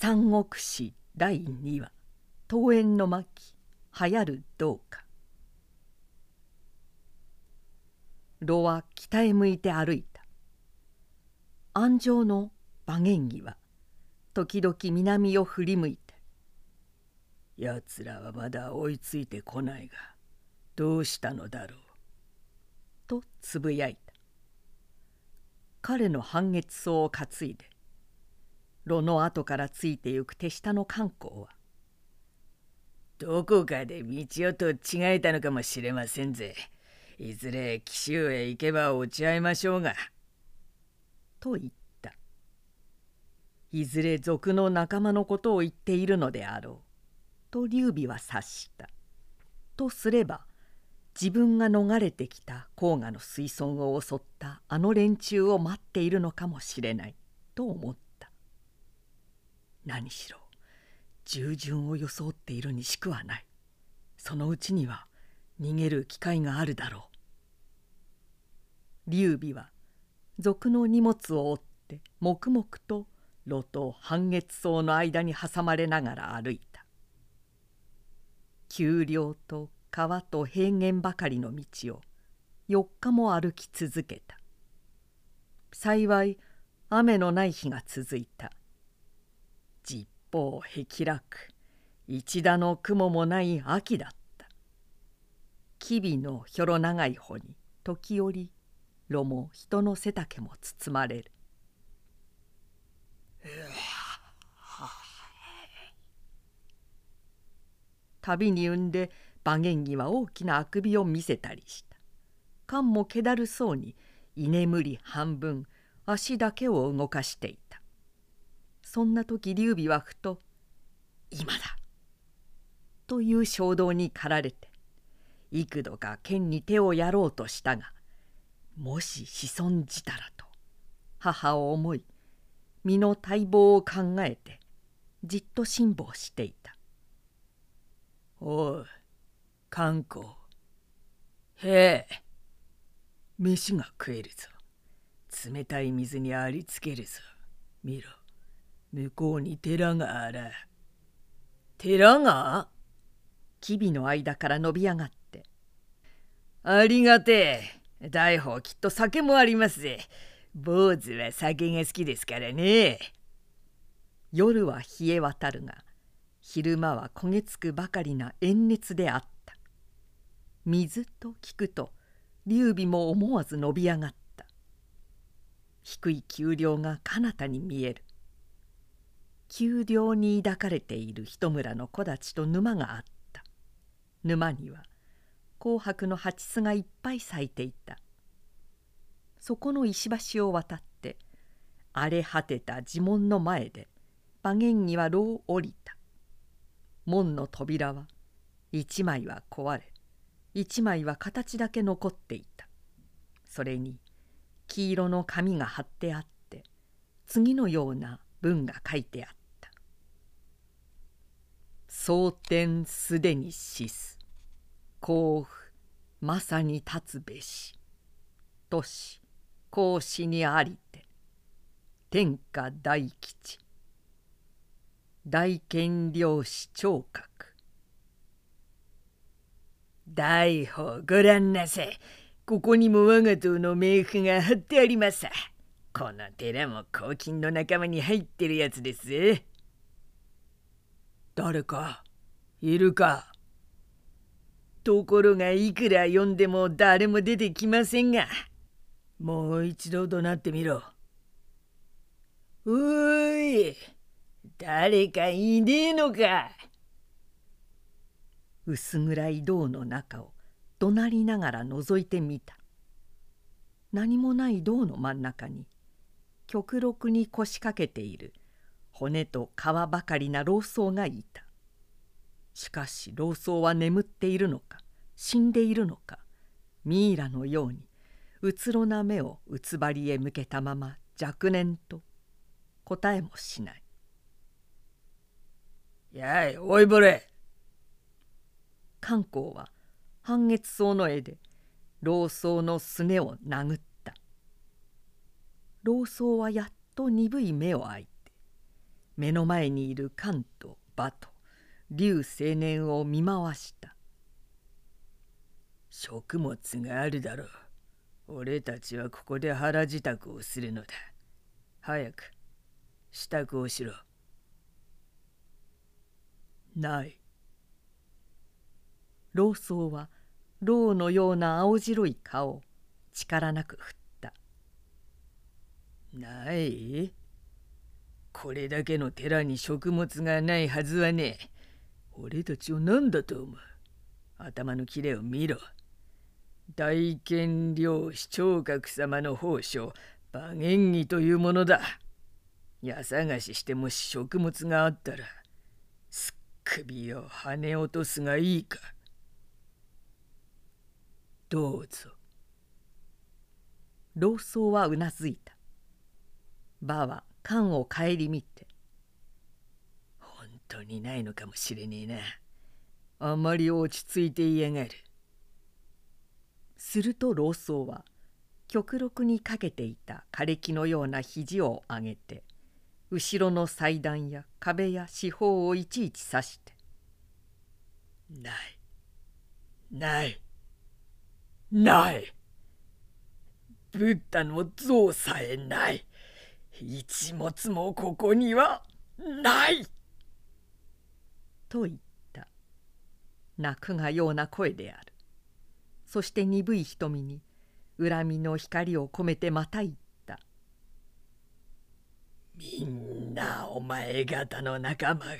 三国史第2話桃園の巻流行るどうか。炉は北へ向いて歩いた。安城の馬元義は時々南を振り向いて「やつらはまだ追いついてこないがどうしたのだろう」とつぶやいた。彼の半月草を担いで炉の後からついてゆく手下の観光はどこかで道をと違えたのかもしれませんぜ。いずれ紀州へ行けば落ち合いましょうが。と言った。いずれ賊の仲間のことを言っているのであろう。と劉備は察した。とすれば自分が逃れてきた黄河の水村を襲ったあの連中を待っているのかもしれない。と思った。何しろ従順を装っているにしくはない。そのうちには逃げる機会があるだろう。劉備は賊の荷物を追って黙々と炉と半月草の間に挟まれながら歩いた。丘陵と川と平原ばかりの道を4日も歩き続けた。幸い雨のない日が続いた。十方僻楽一打の雲もない秋だった。吉備のひょろ長い穂に時折炉も人の背丈も包まれる。旅に産んで馬元義は大きなあくびを見せたりした。勘も気だるそうに居眠り半分足だけを動かしていた。そんな時劉備はふと「今だ!」という衝動に駆られて幾度か剣に手をやろうとしたがもし子孫じたらと母を思い身の待望を考えてじっと辛抱していた「おい観光へえ飯が食えるぞ。冷たい水にありつけるぞ。見ろ。向こうに寺があら。寺が？吉備の間から伸び上がって「ありがてえ。大宝。きっと酒もありますぜ。坊主は酒が好きですからね。夜は冷え渡るが昼間は焦げつくばかりな炎熱であった。水と聞くと劉備も思わず伸び上がった。低い丘陵が彼方に見える。丘陵に抱かれている一村の木立と沼があった。沼には紅白の蜂巣がいっぱい咲いていた。そこの石橋を渡って荒れ果てた地門の前で馬元義は炉を降りた。門の扉は一枚は壊れ一枚は形だけ残っていた。それに黄色の紙が貼ってあって次のような文が書いてあった「蒼天すでに死す甲府まさに立つべし都市孔子にありて天下大吉大権領使聴覚大宝ご覧なさい。ここにも我が党の冥符が貼ってあります。この寺も黄金の仲間に入ってるやつですぜ。誰かいるか。ところがいくら呼んでも誰も出てきませんがもう一度怒鳴ってみろ。おい誰かいねえのか。薄暗い銅の中を怒鳴りながら覗いてみた。何もない銅の真ん中に極力に腰掛けている骨と皮ばかりな老僧がいた。しかし老僧は眠っているのか死んでいるのかミイラのようにうつろな目をうつばりへ向けたまま若年と答えもしない「やいおいぼれ。観光は半月草の絵で老僧のすねを殴った。老僧はやっと鈍い目を開いて目の前にいる関と馬と竜青年を見回した。食物があるだろう。俺たちはここで腹支度をするのだ。早く支度をしろ。ない。老僧はろうのような青白い顔力なく振った。ない？これだけの寺に食物がないはずはね。え俺たちを何だと思う？頭の切れを見ろ。大権領市長閣様の宝書馬元義というものだ。家探ししてもし食物があったらすっ首を跳ね落とすがいいか。どうぞ。老僧はうなずいた。馬は缶を顧みて。本当にないのかもしれねえな。あまり落ち着いていやがる。すると老僧は極力にかけていた枯れ木のような肘を上げて後ろの祭壇や壁や四方をいちいち指して「ない。ない。ない。ブッダの像さえない。一物もここにはない!」と言った泣くがような声であるそして鈍い瞳に恨みの光を込めてまた言った「みんなお前方の仲間が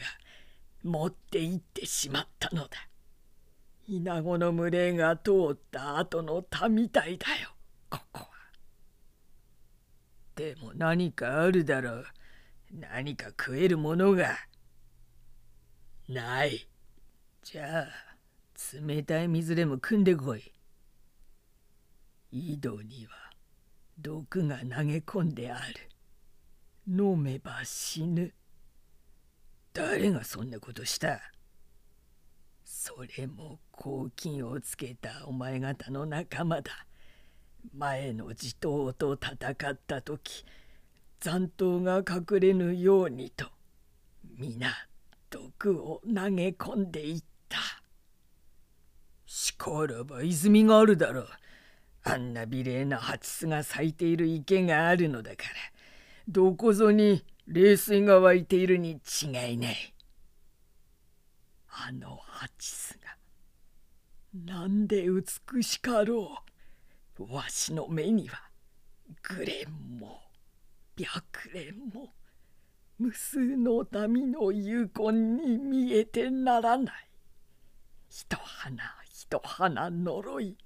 持って行ってしまったのだ。イナゴの群れが通った後の田みたいだよ。でも何かあるだろう。何か食えるものが。ない。じゃあ冷たい水でも汲んでこい。井戸には毒が投げ込んである。飲めば死ぬ。誰がそんなことした？それも黄金をつけたお前方の仲間だ。前の地頭と戦った時残党が隠れぬようにと皆毒を投げ込んでいった。しからば泉があるだろう。あんな美麗な蜂巣が咲いている池があるのだからどこぞに冷水が湧いているに違いない。あの蜂巣がなんで美しかろう。わしの目にはグレンも白蓮も無数の波の遺恨に見えてならない。一花一花呪い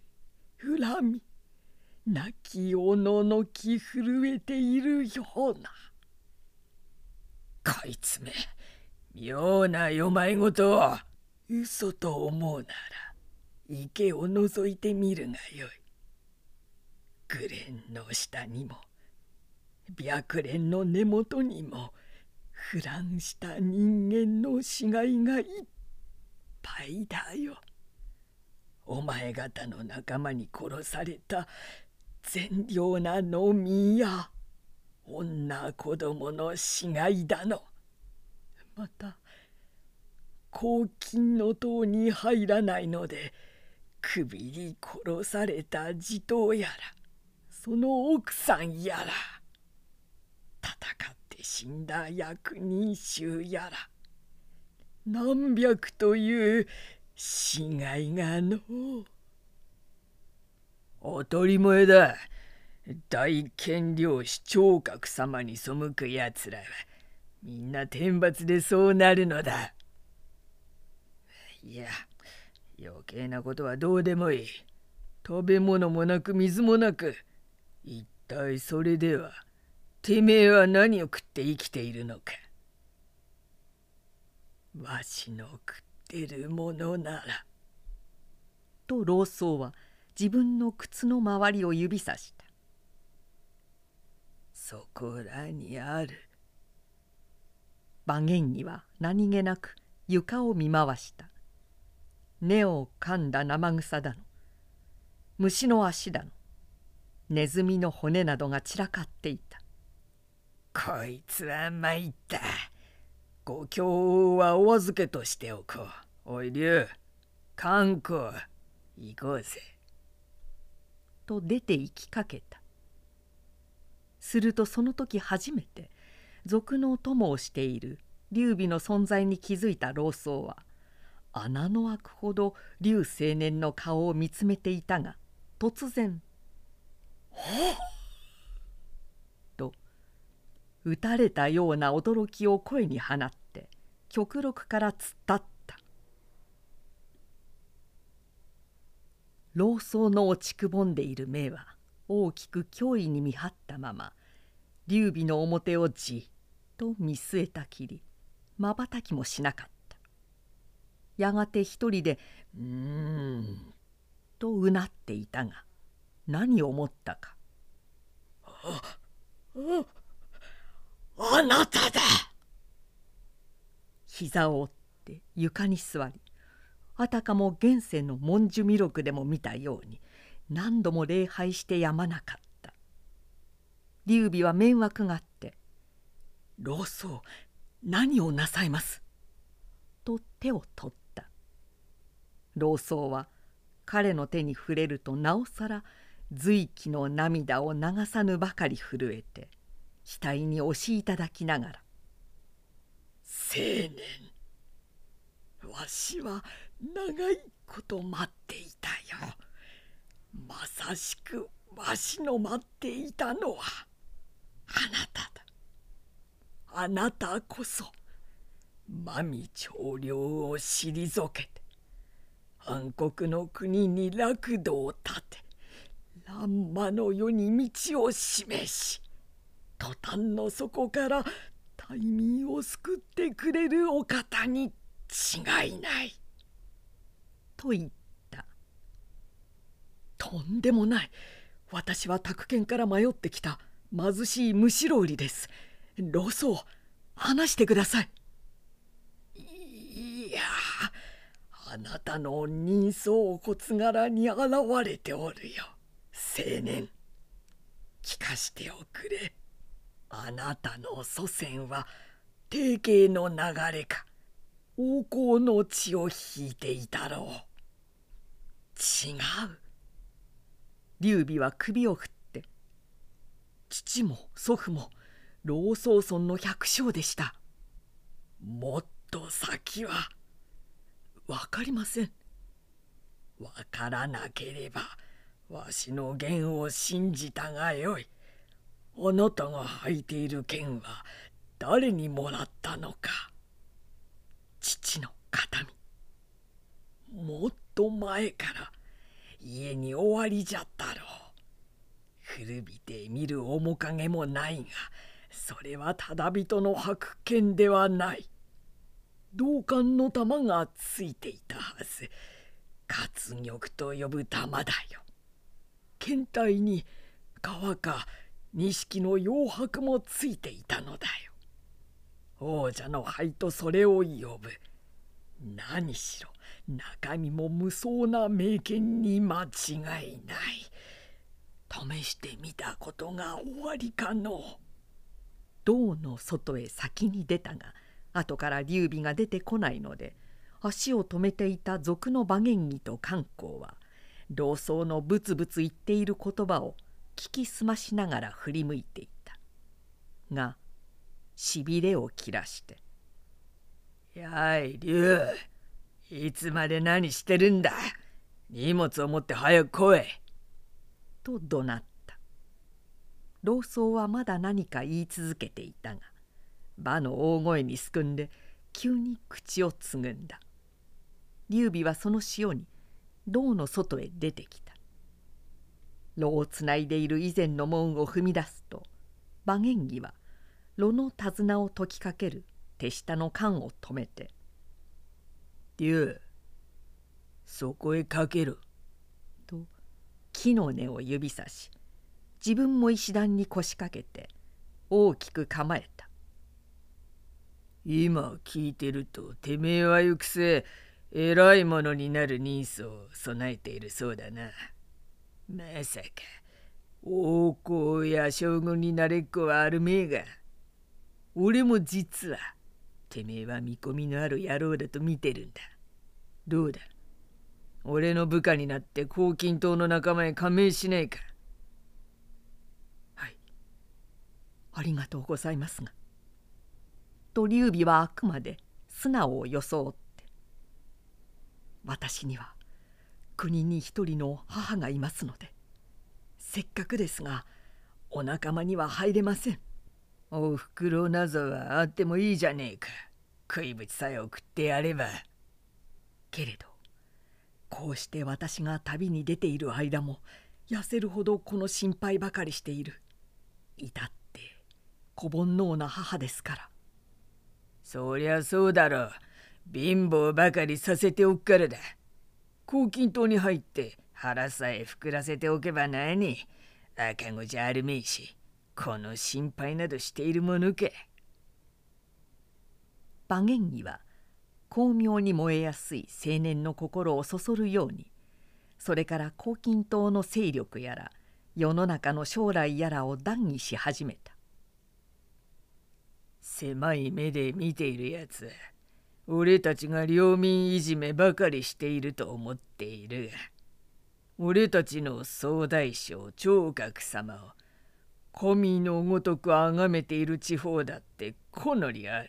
恨み。泣きおののき震えているような。こいつめ妙な世まいごとを嘘と思うなら池を覗いてみるがよい。グレンの下にも白蓮の根元にも腐乱した人間の死骸がいっぱいだよ。お前方の仲間に殺された善良な農民や女子供の死骸だのまた黄金の塔に入らないので首に殺された地頭やらその奥さんやら戦って死んだ役人衆やら何百という死骸がのう。当たり前だ。大権領市長閣様に背くやつらはみんな天罰でそうなるのだ。いや、余計なことはどうでもいい。食べ物もなく水もなく、一体それでは、てめえは何を食って生きているのか。わしの食ってるものなら。と老僧は自分の靴の周りを指さした。そこらにある。馬元には何気なく床を見回した。根を噛んだ生草だの。虫の足だのネズミの骨などが散らかっていたこいつは参った故郷はお預けとしておこう。おい竜観光行こうぜ。と出て行きかけた。するとその時初めて賊の友をしている劉備の存在に気づいた老僧は穴の開くほど劉青年の顔を見つめていたが突然「と打たれたような驚きを声に放って極力から突っ立った。老僧の落ちくぼんでいる目は大きく脅威に見張ったまま劉備の表をじっと見据えたきりまばたきもしなかった。やがて一人で「うーん」とうなっていたが何を思ったか「あああなただ!」膝を折って床に座りあたかも現世の文殊弥勒でも見たように何度も礼拝してやまなかった。劉備は迷惑があって「老僧何をなさいます」と手を取った。老僧は彼の手に触れるとなおさら随気の涙を流さぬばかり震えて額に押しいただきながら「青年わしは長いこと待っていたよ。まさしくわしの待っていたのはあなただ。あなたこそ真見長領を退けて暗黒の国に楽土を立て乱馬の世に道を示し途端の底から大民を救ってくれるお方に違いない。と言った。とんでもない。私は宅建から迷ってきた。貧しいむしろ売りです。老僧話してください。いやあなたの人相骨柄に現れておるよ。青年聞かしておくれ。あなたの祖先は定型の流れか王侯の血を引いていたろう。違う。劉備は首を振って父も祖父も老宗村の百姓でした。もっと先は分かりません。分からなければわしの言を信じたがよい。あなたが履いている剣は誰にもらったのか。父の形見。もっと前から家に終わりじゃったろう。古びて見る面影もないがそれはただ人の白剣ではない。銅管の玉がついていたはず。活玉と呼ぶ玉だよ。剣体に川か錦の洋白もついていたのだよ。王者の灰とそれを呼ぶ。何しろ中身も無双な名犬に間違いない。試してみたことが終わりかの。銅の外へ先に出たが後から劉備が出てこないので足を止めていた賊の馬元義と観光は老僧のブツブツ言っている言葉を聞き澄ましながら振り向いていた。がしびれを切らして「やい龍いつまで何してるんだ？荷物を持って早く来い」と怒鳴った。老僧はまだ何か言い続けていたが馬の大声にすくんで急に口をつぐんだ。劉備はその潮に銅の外へ出てきた。炉をつないでいる以前の門を踏み出すと馬元義は炉の手綱を解きかける手下の缶を止めて竜そこへかける」と木の根を指さし自分も石段に腰掛けて大きく構えた「今聞いてるとてめえは行くせえ偉いものになる人相を備えているそうだな。まさか王侯や将軍になれっこはあるめえが俺も実はてめえは見込みのある野郎だと見てるんだ。どうだ？俺の部下になって黄金党の仲間へ加盟しねえか。はい。ありがとうございますが。と劉備はあくまで素直を装って私には国に一人の母がいますのでせっかくですがお仲間には入れません。おふくろなぞはあってもいいじゃねえか。食いぶちさえ送ってやれば。けれどこうして私が旅に出ている間も痩せるほどこの心配ばかりしている。いたって子煩悩な母ですから。そりゃそうだろう。貧乏ばかりさせておくからだ。黄金島に入って腹さえ膨らせておけば何赤子じゃあるめいしこの心配などしているものか馬元義は巧妙に燃えやすい青年の心をそそるようにそれから黄金島の勢力やら世の中の将来やらを談義し始めた。狭い目で見ているやつ。俺たちが領民いじめばかりしていると思っている。が俺たちの総大将聴覚様を神のごとく崇めている地方だってこのりある。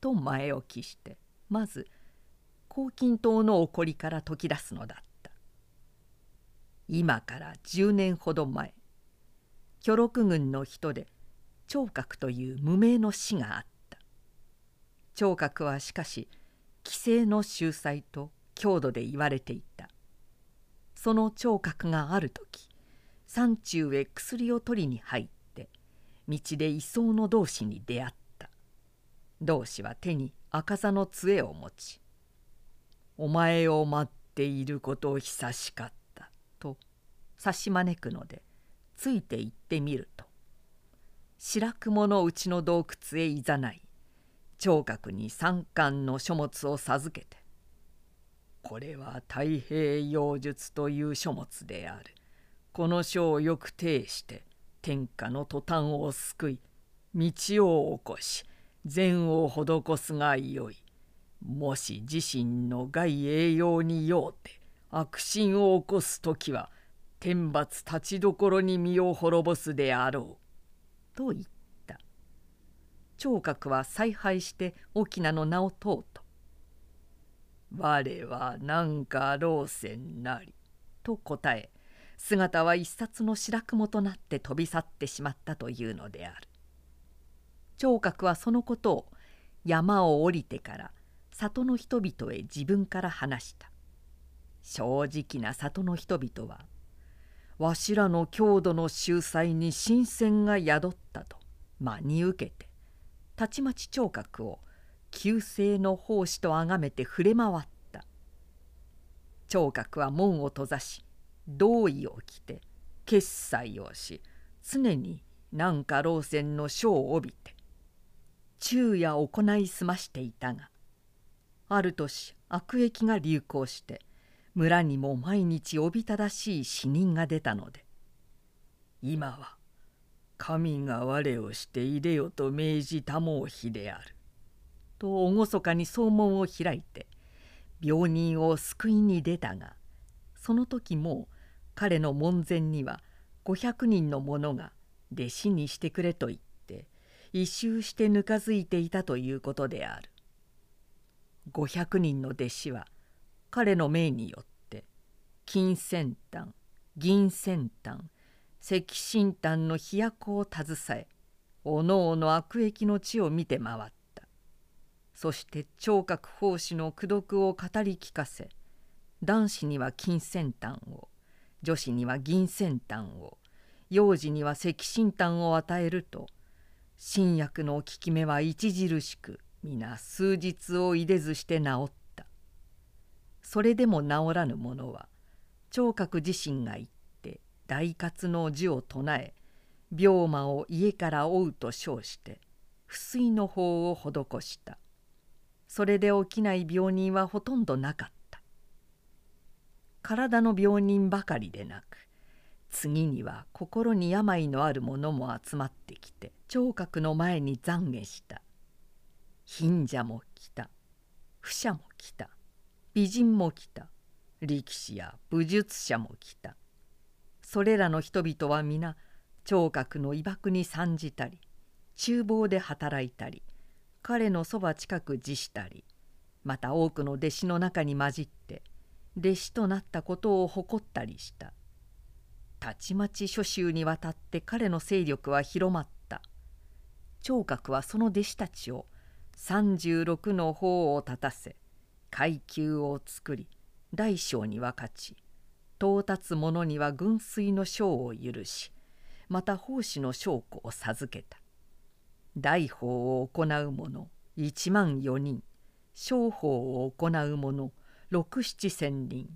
と前置きしてまず黄金島の起こりから解き出すのだった。今から10年ほど前巨六軍の人で聴覚という無名の死があった。聴覚はしかし規制の秀才と強度で言われていた。その聴覚がある時山中へ薬を取りに入って道で移送の同士に出会った。同士は手に赤座の杖を持ち「お前を待っていることを久しかった」と差し招くのでついて行ってみると白雲のうちの洞窟へいざない。聴覚に三巻の書物を授けて「これは太平洋術という書物である。この書をよく呈して天下の途端を救い道を起こし善を施すがよい。もし自身の害栄養にようて悪心を起こす時は天罰立ちどころに身を滅ぼすであろう。と言った聴覚は采配して翁の名を問うと「我は何か老船なり」と答え姿は一冊の白雲となって飛び去ってしまったというのである聴覚はそのことを山を降りてから里の人々へ自分から話した正直な里の人々はわしらの郷土の秀才に新鮮が宿ったと真に受けてたちまち聴覚を旧姓の奉仕と崇めて触れ回った。聴覚は門を閉ざし同意を着て決済をし常に南下老船の書を帯びて昼夜行い済ましていたがある年悪役が流行して村にも毎日おびただしい死人が出たので今は神が我をしていでよと命じたもう日である。と厳かに総門を開いて病人を救いに出たがその時も彼の門前には500人の者が弟子にしてくれと言って一周してぬかづいていたということである。500人の弟子は彼の命によって金先端銀先端赤新丹の飛躍を携えおのおの悪役の地を見て回った。そして聴覚奉仕の功徳を語り聞かせ男子には金先端を女子には銀先端を幼児には赤新丹を与えると新薬の効き目は著しく皆数日をいでずして治った。それでも治らぬ者は聴覚自身が言って大活の字を唱え病魔を家から追うと称して不水の法を施した。それで起きない病人はほとんどなかった。体の病人ばかりでなく次には心に病のある者も集まってきて聴覚の前に懺悔した。貧者も来た。不者も来た。美人も来た。力士や武術者も来た。それらの人々は皆聴覚の威爆に参じたり厨房で働いたり彼のそば近く自したりまた多くの弟子の中に混じって弟子となったことを誇ったりした。たちまち諸州にわたって彼の勢力は広まった。聴覚はその弟子たちを36の方を立たせ階級を作り大小に分かち到達者には軍水の賞を許しまた奉仕の証拠を授けた。大法を行う者1万4人。商法を行う者六七千人。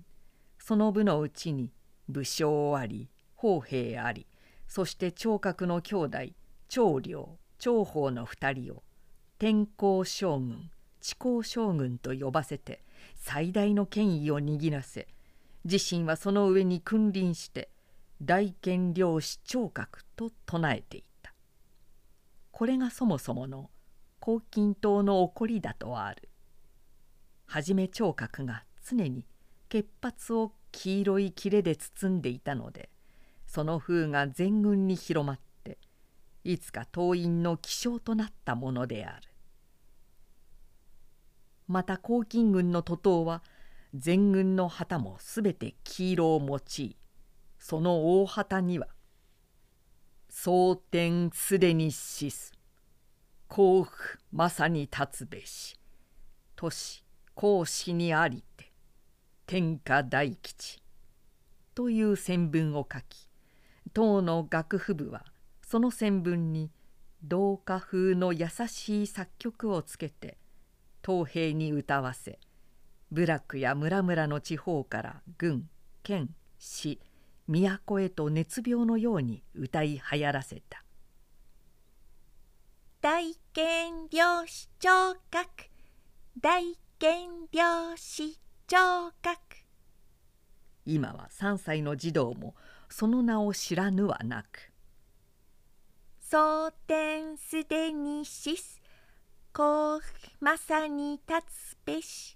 その部のうちに武将あり砲兵ありそして聴覚の兄弟長領長法の二人を天候将軍地高将軍と呼ばせて最大の権威を握らせ自身はその上に君臨して大権領主聴覚と唱えていた。これがそもそもの黄金島の起こりだとある。はじめ聴覚が常に潔髪を黄色い切れで包んでいたのでその風が全軍に広まっていつか党員の気象となったものである。また黄巾軍の徒党は全軍の旗もすべて黄色を用いその大旗には「蒼天すでに死す。甲府まさに立つべし。都市孔子にありて天下大吉」という宣文を書き唐の楽譜部はその宣文に同化風の優しい作曲をつけて東平に歌わせ部落や村々の地方から軍県市都へと熱病のように歌いはやらせた「大権領主聴覚大権領主聴覚」今は3歳の児童もその名を知らぬはなく「蒼天すでに死す。甲府まさに立つべし」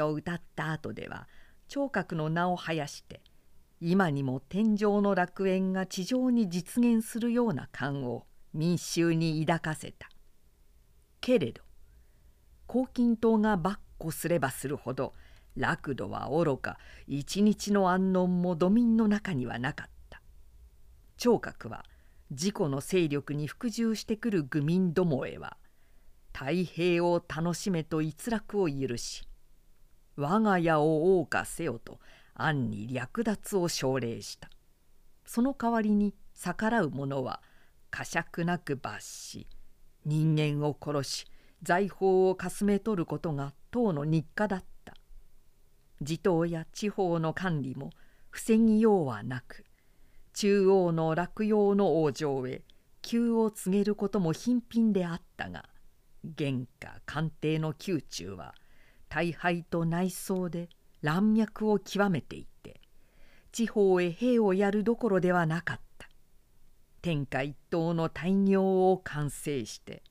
と歌った後では聴覚の名を生やして今にも天上の楽園が地上に実現するような感を民衆に抱かせた。けれど黄金島が跋扈すればするほど楽土はおろか一日の安穏も土民の中にはなかった。聴覚は自己の勢力に服従してくる愚民どもへは太平を楽しめと逸楽を許し我が家を謳歌せよと暗に略奪を奨励した。その代わりに逆らう者は呵責なく罰し人間を殺し財宝をかすめ取ることが党の日課だった。地頭や地方の管理も防ぎようはなく中央の落葉の王城へ急を告げることも頻々であったが原価官邸の宮中は大敗と内装で乱脈を極めていて地方へ兵をやるどころではなかった。天下一統の大業を完成して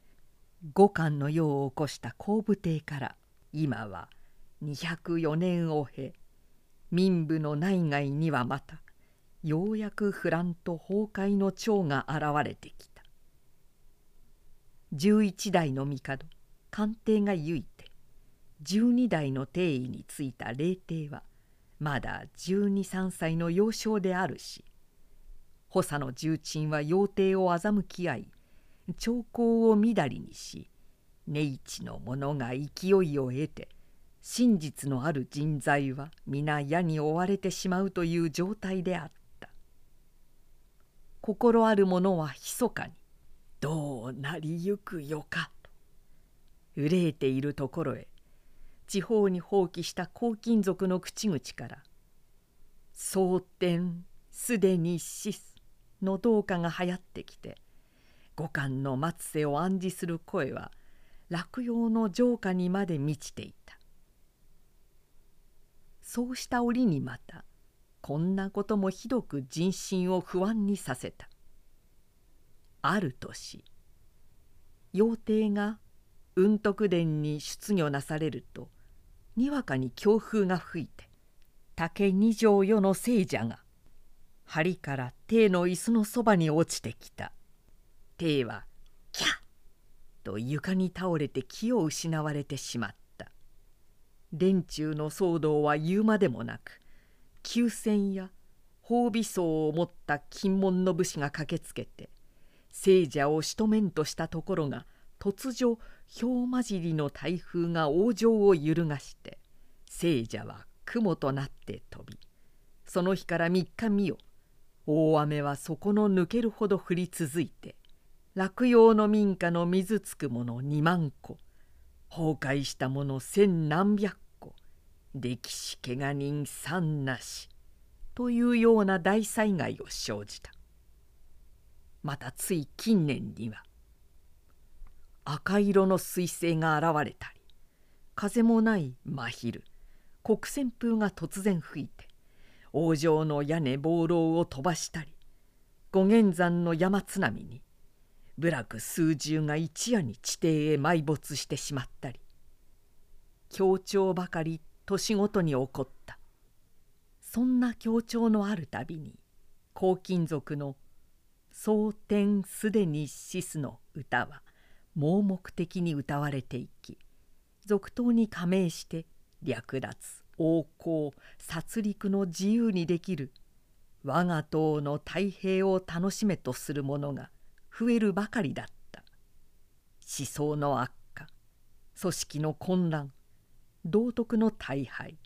五冠の世を起こした後部帝から今は204年を経民部の内外にはまたようやく不乱と崩壊の長が現れてきた。11代の帝官邸が唯いて12代の帝位についた霊帝はまだ123歳の幼少であるし補佐の重鎮は要帝を欺き合い兆候をみだりにし根一の者が勢いを得て真実のある人材は皆矢に追われてしまうという状態であった。心ある者は密かにどうなりゆくよかと憂えているところへ地方に放棄した黄金族の口々から「蒼天すでに死す」の同歌が流行ってきて五感の末世を暗示する声は落葉の城下にまで満ちていた。そうした折にまたこんなこともひどく人心を不安にさせた。ある年妖帝が雲徳殿に出御なされるとにわかに強風が吹いて竹二条世の聖者が梁から帝の椅子のそばに落ちてきた帝は「キャッ!」と床に倒れて気を失われてしまった連中の騒動は言うまでもなく急戦や褒美層を持った金門の武士が駆けつけて聖者をしとめんとしたところが突如氷混じりの台風が往生を揺るがして聖者は雲となって飛びその日から3日見よ。大雨は底の抜けるほど降り続いて落葉の民家の水つくもの2万個崩壊したもの千何百個歴史けが人三なしというような大災害を生じた。またつい近年には赤色の彗星が現れたり風もない真昼国旋風が突然吹いて王城の屋根暴浪を飛ばしたり五元山の山津波に部落数十が一夜に地底へ埋没してしまったり強調ばかり年ごとに起こった。そんな強調のあるたびに黄金族の「蒼天すでに死す」の歌は盲目的に歌われていき続投に加盟して略奪横行殺戮の自由にできる我が党の太平を楽しめとする者が増えるばかりだった。思想の悪化組織の混乱道徳の大敗。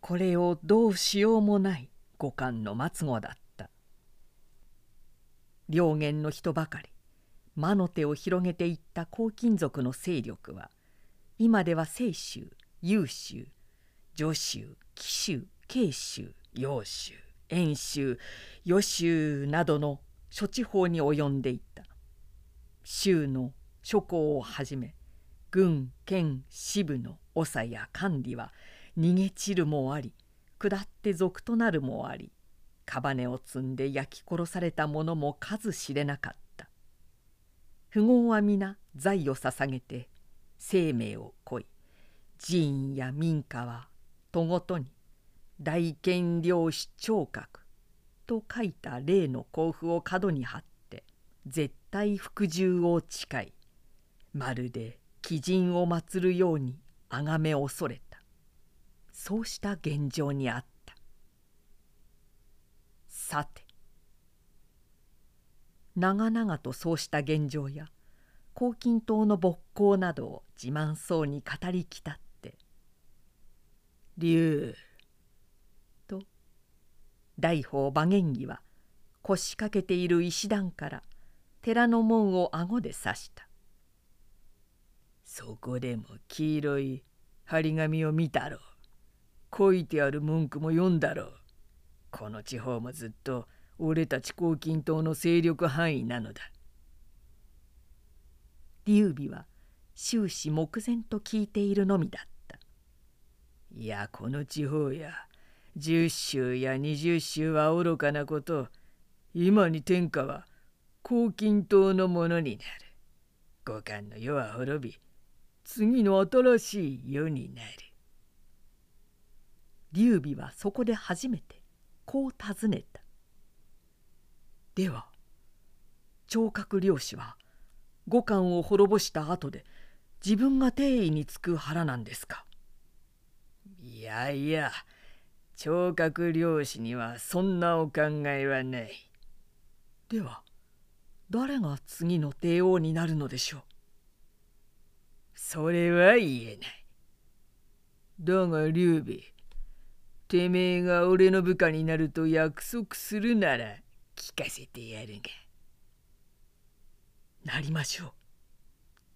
これをどうしようもない五感の末語だった。両言の人ばかり。魔の手を広げていった黄金族の勢力は今では清州優州助州紀州慶州揚州遠州余州などの諸地方に及んでいった。州の諸校をはじめ軍県支部の長や管理は逃げ散るもあり下って賊となるもありカネを積んで焼き殺された者も数知れなかった。富豪は皆財を捧げて生命を乞い寺院や民家はとごとに大権領主聴覚と書いた例の甲府を角に貼って絶対服従を誓いまるで鬼人を祀るように崇め恐れた。そうした現状にあった。さて長々とそうした現状や黄金島の勃興などを自慢そうに語りきたって「竜と大宝馬元義は腰掛けている石段から寺の門を顎で刺した。そこでも黄色い張り紙を見たろう。書いてある文句も読んだろう。この地方もずっと俺たち黄金島の勢力範囲なのだ。劉備は終始目前と聞いているのみだった。いやこの地方や十州や二十州は愚かなこと今に天下は黄金島のものになる。五感の世は滅び次の新しい世になる。劉備はそこで初めてこう尋ねた「では聴覚漁師は五感を滅ぼした後で自分が帝位につく腹なんですか?」いやいや聴覚漁師にはそんなお考えはない。では誰が次の帝王になるのでしょう？それは言えない。だが劉備てめえが俺の部下になると約束するなら聞かせてやるが。なりましょう。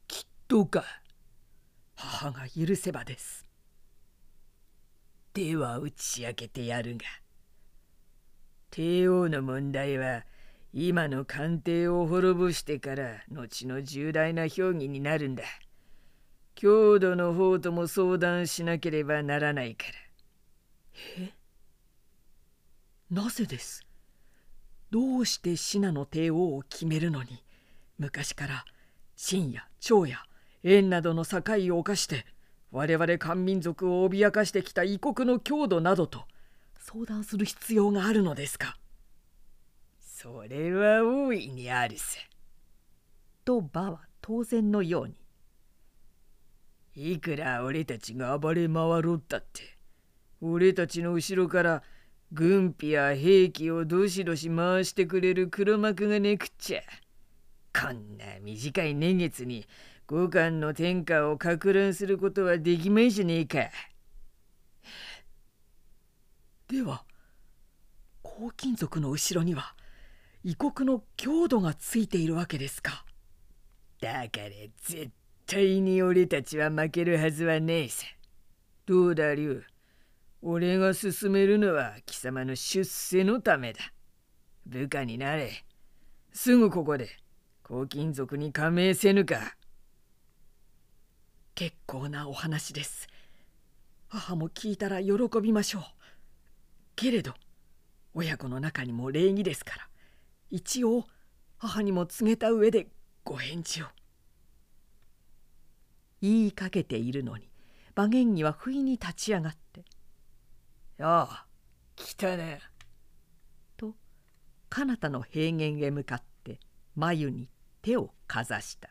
きっとか。母が許せばです。では打ち明けてやるが帝王の問題は今の官邸を滅ぼしてから後の重大な評議になるんだ郷土の方とも相談しなければならないからえ？なぜです？どうして信濃帝王を決めるのに？昔から秦や趙や縁などの境を犯して我々漢民族を脅かしてきた異国の郷土などと相談する必要があるのですか？それは大いにあるさ。と馬は当然のように。いくら俺たちが暴れ回ろったって俺たちの後ろから軍費や兵器をどしどし回してくれる黒幕がねくっちゃこんな短い年月に五感の天下をか乱することはできまいじゃねえか。では黄金族の後ろには異国の郷土がついているわけですか。だから絶対に俺たちは負けるはずはねえさ。どうだ龍？俺が進めるのは貴様の出世のためだ。部下になれ。すぐここで黄金族に加盟せぬか。結構なお話です。母も聞いたら喜びましょう。けれど親子の中にも礼儀ですから一応母にも告げた上でご返事を。言いかけているのに馬玄儀は不意に立ち上がって「ああ来たね。と彼方の平原へ向かって眉に手をかざした。